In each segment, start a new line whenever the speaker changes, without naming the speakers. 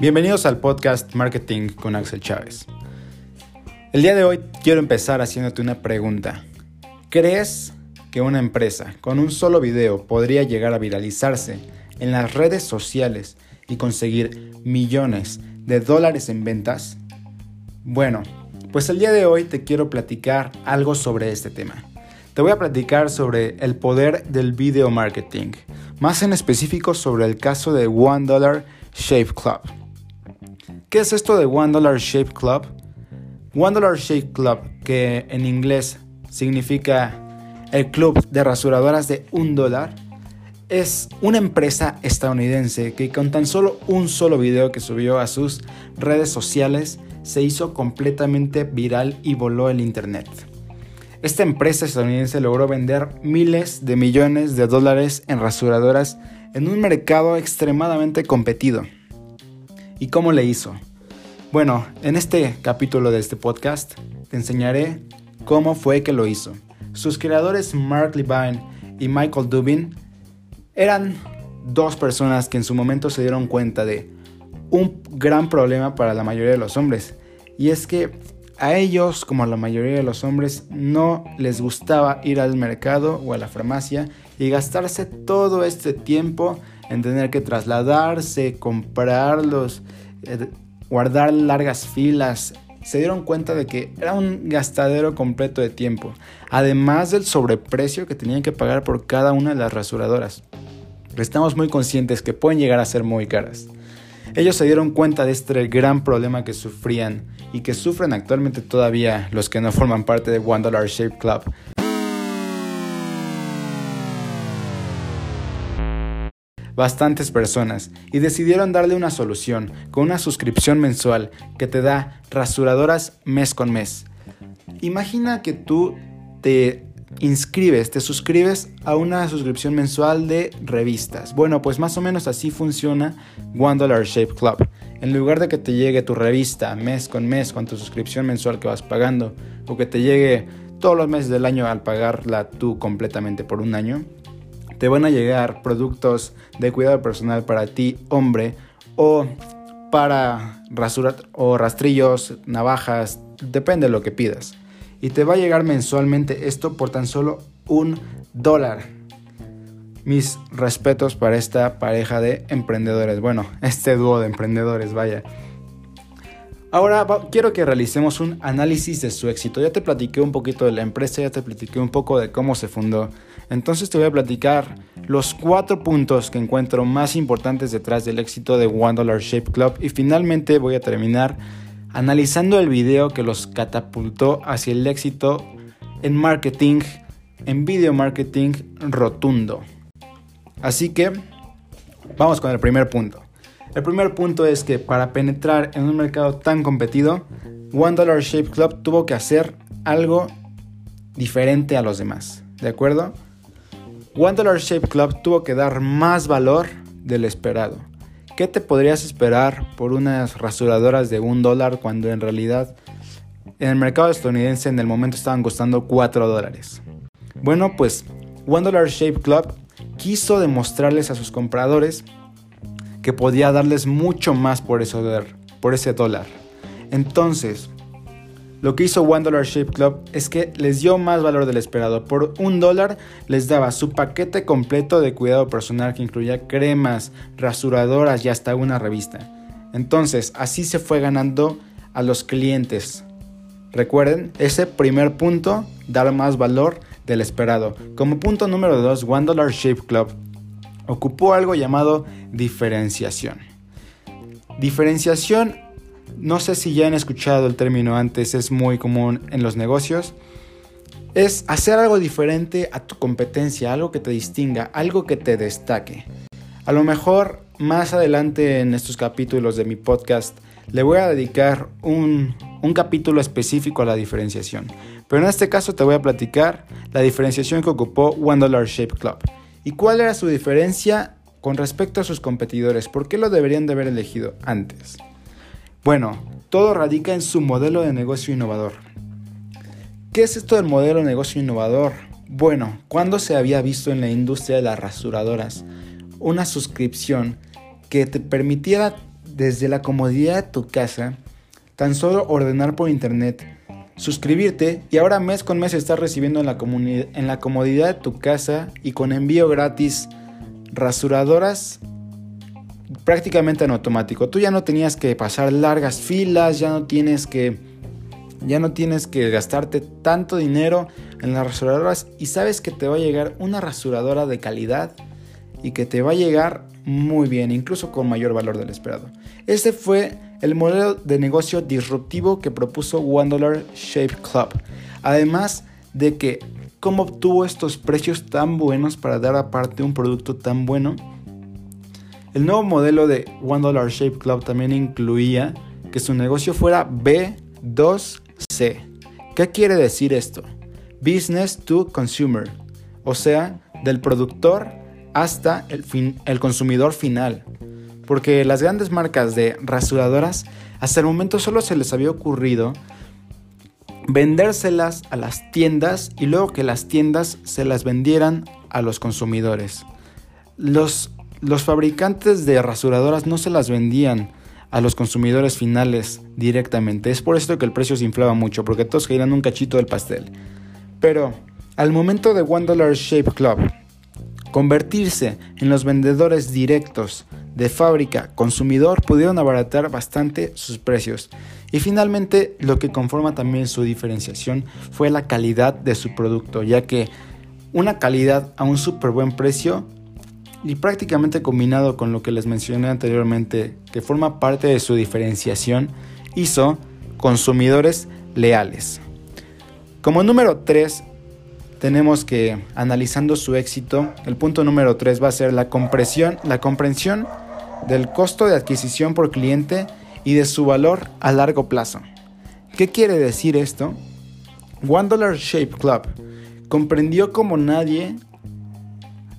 Bienvenidos al podcast Marketing con Axel Chávez. El día de hoy quiero empezar haciéndote una pregunta. ¿Crees que una empresa con un solo video podría llegar a viralizarse en las redes sociales y conseguir millones de dólares en ventas? Bueno, pues el día de hoy te quiero platicar algo sobre este tema. Te voy a platicar sobre el poder del video marketing, más en específico sobre el caso de One Dollar Shave Club. ¿Qué es esto de One Dollar Shave Club? One Dollar Shave Club, que en inglés significa el club de rasuradoras de un dólar, es una empresa estadounidense que con tan solo un solo video que subió a sus redes sociales se hizo completamente viral y voló el internet. Esta empresa estadounidense logró vender miles de millones de dólares en rasuradoras en un mercado extremadamente competido. ¿Y cómo le hizo? Bueno, en este capítulo de este podcast te enseñaré cómo fue que lo hizo. Sus creadores Mark Levine y Michael Dubin eran dos personas que en su momento se dieron cuenta de un gran problema para la mayoría de los hombres. Y es que a ellos, como a la mayoría de los hombres, no les gustaba ir al mercado o a la farmacia y gastarse todo este tiempo en tener que trasladarse, comprarlos, eh, guardar largas filas. Se dieron cuenta de que era un gastadero completo de tiempo, además del sobreprecio que tenían que pagar por cada una de las rasuradoras. Estamos muy conscientes que pueden llegar a ser muy caras. Ellos se dieron cuenta de este gran problema que sufrían y que sufren actualmente todavía los que no forman parte de One Dollar Shave Club. Bastantes personas y decidieron darle una solución con una suscripción mensual que te da rasuradoras mes con mes. Imagina que tú te inscribes, te suscribes a una suscripción mensual de revistas. Bueno, pues más o menos así funciona One Dollar Shape Club. En lugar de que te llegue tu revista mes con mes con tu suscripción mensual que vas pagando, o que te llegue todos los meses del año al pagarla tú completamente por un año, te van a llegar productos de cuidado personal para ti, hombre, o para rasurar o rastrillos, navajas, depende de lo que pidas y te va a llegar mensualmente esto por tan solo un dólar. Mis respetos para esta pareja de emprendedores. Bueno, este dúo de emprendedores, vaya. Ahora quiero que realicemos un análisis de su éxito. Ya te platiqué un poquito de la empresa, ya te platiqué un poco de cómo se fundó. Entonces te voy a platicar los cuatro puntos que encuentro más importantes detrás del éxito de One Dollar Shape Club y finalmente voy a terminar analizando el video que los catapultó hacia el éxito en marketing, en video marketing rotundo. Así que vamos con el primer punto. El primer punto es que para penetrar en un mercado tan competido, One Dollar Shape Club tuvo que hacer algo diferente a los demás. ¿De acuerdo? One Dollar Shape Club tuvo que dar más valor del esperado. ¿Qué te podrías esperar por unas rasuradoras de un dólar cuando en realidad en el mercado estadounidense en el momento estaban costando 4 dólares? Bueno, pues One Dollar Shape Club quiso demostrarles a sus compradores que podía darles mucho más por ese dólar. Por ese dólar. Entonces, lo que hizo One Dollar Shape Club es que les dio más valor del esperado. Por un dólar les daba su paquete completo de cuidado personal que incluía cremas, rasuradoras y hasta una revista. Entonces, así se fue ganando a los clientes. Recuerden, ese primer punto, dar más valor del esperado. Como punto número 2, One Shape Club ocupó algo llamado diferenciación. Diferenciación no sé si ya han escuchado el término antes, es muy común en los negocios. Es hacer algo diferente a tu competencia, algo que te distinga, algo que te destaque. A lo mejor más adelante en estos capítulos de mi podcast le voy a dedicar un, un, capítulo específico a la diferenciación. Pero en este caso te voy a platicar la diferenciación que ocupó One Dollar Shape Club. ¿Y cuál era su diferencia con respecto a sus competidores? ¿Por qué lo deberían de haber elegido antes? Bueno, todo radica en su modelo de negocio innovador. ¿Qué es esto del modelo de negocio innovador? Bueno, ¿cuándo se había visto en la industria de las rasuradoras una suscripción que te permitiera desde la comodidad de tu casa tan solo ordenar por internet, suscribirte y ahora mes con mes estás recibiendo en la, en la comodidad de tu casa y con envío gratis rasuradoras prácticamente en automático. Tú ya no tenías que pasar largas filas, ya no tienes que ya no tienes que gastarte tanto dinero en las rasuradoras y sabes que te va a llegar una rasuradora de calidad y que te va a llegar muy bien, incluso con mayor valor del esperado. Este fue el modelo de negocio disruptivo que propuso One Shape Club. Además de que cómo obtuvo estos precios tan buenos para dar aparte un producto tan bueno. El nuevo modelo de One Shape Club también incluía que su negocio fuera B2C. ¿Qué quiere decir esto? Business to Consumer, o sea, del productor hasta el, el consumidor final. Porque las grandes marcas de rasuradoras hasta el momento solo se les había ocurrido vendérselas a las tiendas y luego que las tiendas se las vendieran a los consumidores. Los, los fabricantes de rasuradoras no se las vendían a los consumidores finales directamente. Es por esto que el precio se inflaba mucho, porque todos querían un cachito del pastel. Pero al momento de One Dollar Shape Club convertirse en los vendedores directos de fábrica consumidor, pudieron abaratar bastante sus precios. Y finalmente, lo que conforma también su diferenciación fue la calidad de su producto, ya que una calidad a un súper buen precio y prácticamente combinado con lo que les mencioné anteriormente, que forma parte de su diferenciación, hizo consumidores leales. Como número 3, tenemos que, analizando su éxito, el punto número 3 va a ser la compresión, la comprensión del costo de adquisición por cliente y de su valor a largo plazo. ¿Qué quiere decir esto? One Dollar Shape Club comprendió como nadie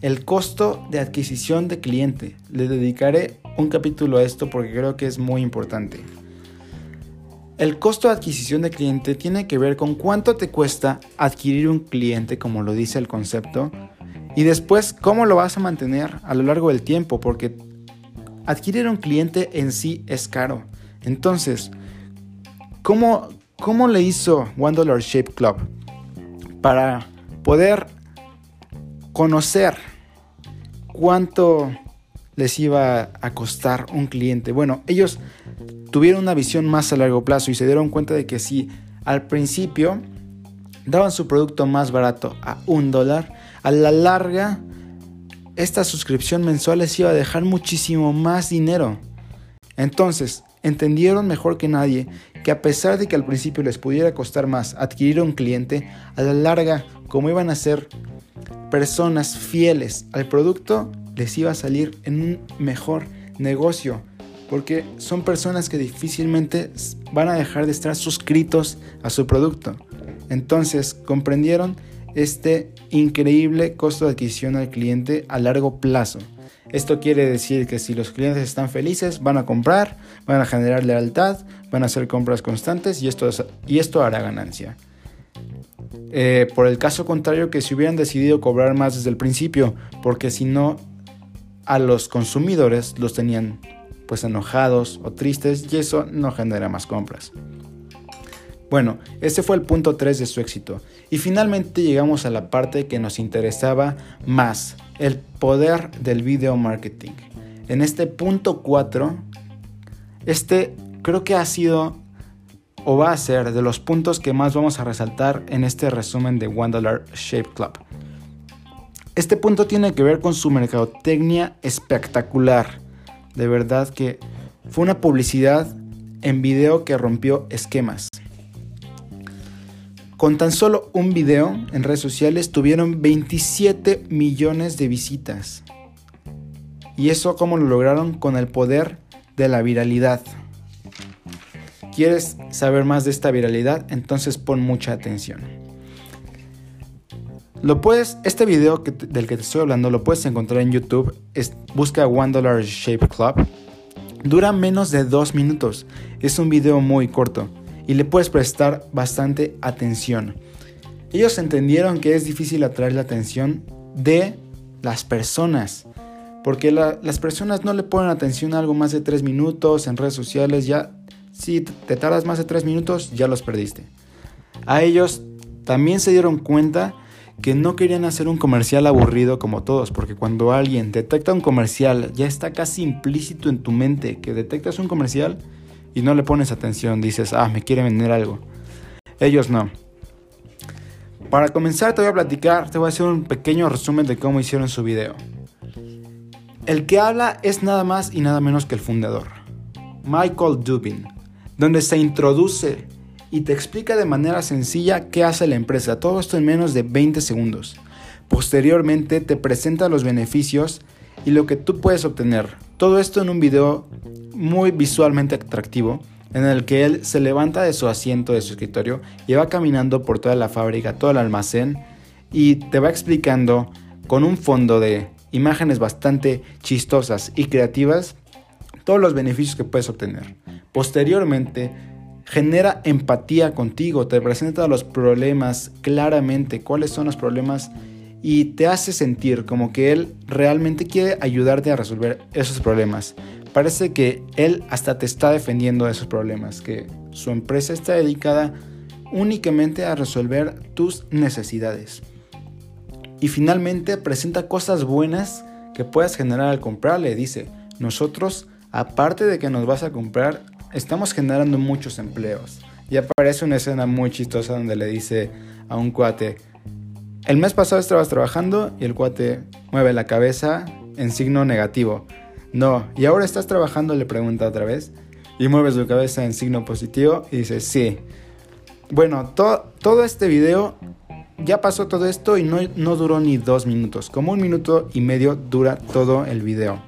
el costo de adquisición de cliente. Le dedicaré un capítulo a esto porque creo que es muy importante. El costo de adquisición de cliente tiene que ver con cuánto te cuesta adquirir un cliente, como lo dice el concepto, y después cómo lo vas a mantener a lo largo del tiempo, porque adquirir un cliente en sí es caro. Entonces, ¿cómo, cómo le hizo One Dollar Shape Club para poder conocer cuánto les iba a costar un cliente? Bueno, ellos tuvieron una visión más a largo plazo y se dieron cuenta de que si al principio daban su producto más barato a un dólar, a la larga esta suscripción mensual les iba a dejar muchísimo más dinero. Entonces, entendieron mejor que nadie que a pesar de que al principio les pudiera costar más adquirir un cliente, a la larga, como iban a ser personas fieles al producto, les iba a salir en un mejor negocio. Porque son personas que difícilmente van a dejar de estar suscritos a su producto. Entonces comprendieron este increíble costo de adquisición al cliente a largo plazo. Esto quiere decir que si los clientes están felices, van a comprar, van a generar lealtad, van a hacer compras constantes y esto, y esto hará ganancia. Eh, por el caso contrario, que si hubieran decidido cobrar más desde el principio, porque si no, a los consumidores los tenían pues enojados o tristes y eso no genera más compras. Bueno, ese fue el punto 3 de su éxito. Y finalmente llegamos a la parte que nos interesaba más, el poder del video marketing. En este punto 4, este creo que ha sido o va a ser de los puntos que más vamos a resaltar en este resumen de One Dollar Shape Club. Este punto tiene que ver con su mercadotecnia espectacular. De verdad que fue una publicidad en video que rompió esquemas. Con tan solo un video en redes sociales tuvieron 27 millones de visitas. ¿Y eso cómo lo lograron? Con el poder de la viralidad. ¿Quieres saber más de esta viralidad? Entonces pon mucha atención. Lo puedes, este video del que te estoy hablando lo puedes encontrar en YouTube. busca One Dollar Shape Club. Dura menos de dos minutos. Es un video muy corto y le puedes prestar bastante atención. Ellos entendieron que es difícil atraer la atención de las personas. Porque las personas no le ponen atención a algo más de 3 minutos en redes sociales. Ya, si te tardas más de 3 minutos, ya los perdiste. A ellos también se dieron cuenta que no querían hacer un comercial aburrido como todos, porque cuando alguien detecta un comercial, ya está casi implícito en tu mente que detectas un comercial y no le pones atención, dices, ah, me quiere vender algo. Ellos no. Para comenzar te voy a platicar, te voy a hacer un pequeño resumen de cómo hicieron su video. El que habla es nada más y nada menos que el fundador, Michael Dubin, donde se introduce y te explica de manera sencilla qué hace la empresa. Todo esto en menos de 20 segundos. Posteriormente te presenta los beneficios y lo que tú puedes obtener. Todo esto en un video muy visualmente atractivo en el que él se levanta de su asiento de su escritorio y va caminando por toda la fábrica, todo el almacén y te va explicando con un fondo de imágenes bastante chistosas y creativas todos los beneficios que puedes obtener. Posteriormente genera empatía contigo, te presenta los problemas claramente, cuáles son los problemas y te hace sentir como que él realmente quiere ayudarte a resolver esos problemas. Parece que él hasta te está defendiendo de esos problemas, que su empresa está dedicada únicamente a resolver tus necesidades. Y finalmente presenta cosas buenas que puedas generar al comprarle. Dice, nosotros, aparte de que nos vas a comprar, estamos generando muchos empleos. Y aparece una escena muy chistosa donde le dice a un cuate, el mes pasado estabas trabajando y el cuate mueve la cabeza en signo negativo. No, y ahora estás trabajando, le pregunta otra vez, y mueve su cabeza en signo positivo y dice, sí. Bueno, todo este video, ya pasó todo esto y no, no duró ni dos minutos, como un minuto y medio dura todo el video.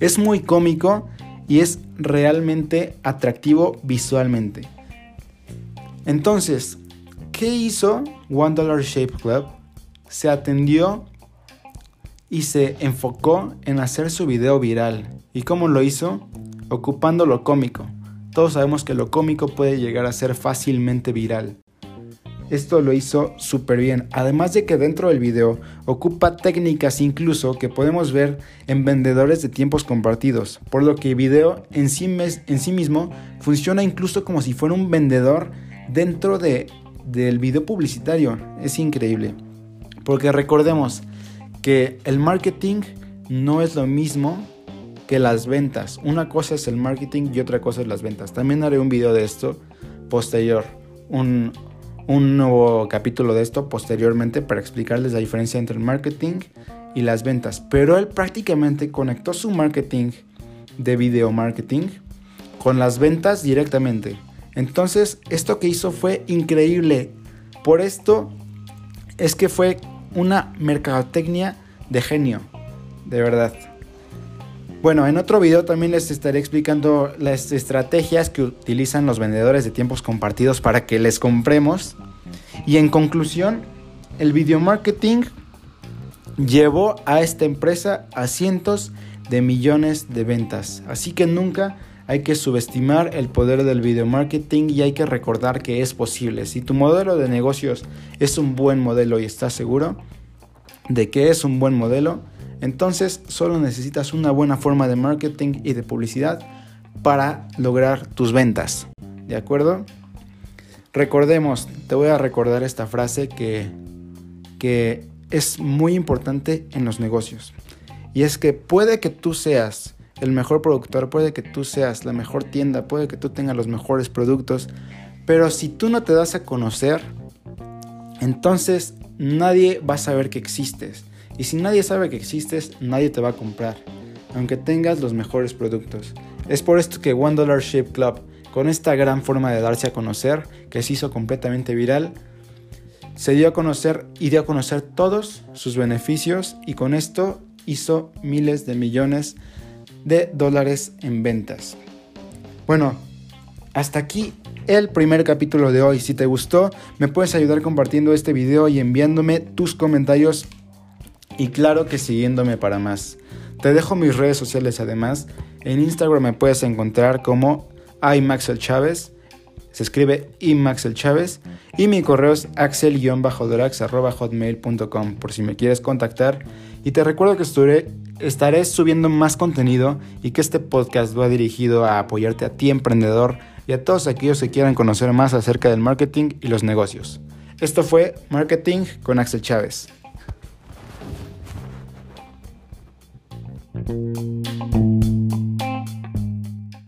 Es muy cómico y es realmente atractivo visualmente. Entonces, ¿qué hizo One Dollar Shape Club? Se atendió y se enfocó en hacer su video viral. ¿Y cómo lo hizo? Ocupando lo cómico. Todos sabemos que lo cómico puede llegar a ser fácilmente viral. Esto lo hizo súper bien, además de que dentro del video ocupa técnicas incluso que podemos ver en vendedores de tiempos compartidos, por lo que el video en sí, en sí mismo funciona incluso como si fuera un vendedor dentro de, del video publicitario. Es increíble, porque recordemos que el marketing no es lo mismo que las ventas. Una cosa es el marketing y otra cosa es las ventas. También haré un video de esto posterior, un, un nuevo capítulo de esto posteriormente para explicarles la diferencia entre el marketing y las ventas. Pero él prácticamente conectó su marketing de video marketing con las ventas directamente. Entonces, esto que hizo fue increíble. Por esto es que fue una mercadotecnia de genio, de verdad. Bueno, en otro video también les estaré explicando las estrategias que utilizan los vendedores de tiempos compartidos para que les compremos. Y en conclusión, el video marketing llevó a esta empresa a cientos de millones de ventas. Así que nunca hay que subestimar el poder del video marketing y hay que recordar que es posible. Si tu modelo de negocios es un buen modelo y estás seguro de que es un buen modelo, entonces solo necesitas una buena forma de marketing y de publicidad para lograr tus ventas. ¿De acuerdo? Recordemos, te voy a recordar esta frase que, que es muy importante en los negocios. Y es que puede que tú seas el mejor productor, puede que tú seas la mejor tienda, puede que tú tengas los mejores productos, pero si tú no te das a conocer, entonces nadie va a saber que existes. Y si nadie sabe que existes, nadie te va a comprar, aunque tengas los mejores productos. Es por esto que One Dollar Shape Club, con esta gran forma de darse a conocer, que se hizo completamente viral, se dio a conocer y dio a conocer todos sus beneficios y con esto hizo miles de millones de dólares en ventas. Bueno, hasta aquí el primer capítulo de hoy. Si te gustó, me puedes ayudar compartiendo este video y enviándome tus comentarios y claro que siguiéndome para más. Te dejo mis redes sociales además. En Instagram me puedes encontrar como iMaxel Chávez. Se escribe Imaxel Chávez y mi correo es axel-dorax.hotmail.com por si me quieres contactar. Y te recuerdo que estaré, estaré subiendo más contenido y que este podcast va dirigido a apoyarte a ti emprendedor y a todos aquellos que quieran conocer más acerca del marketing y los negocios. Esto fue Marketing con Axel Chávez.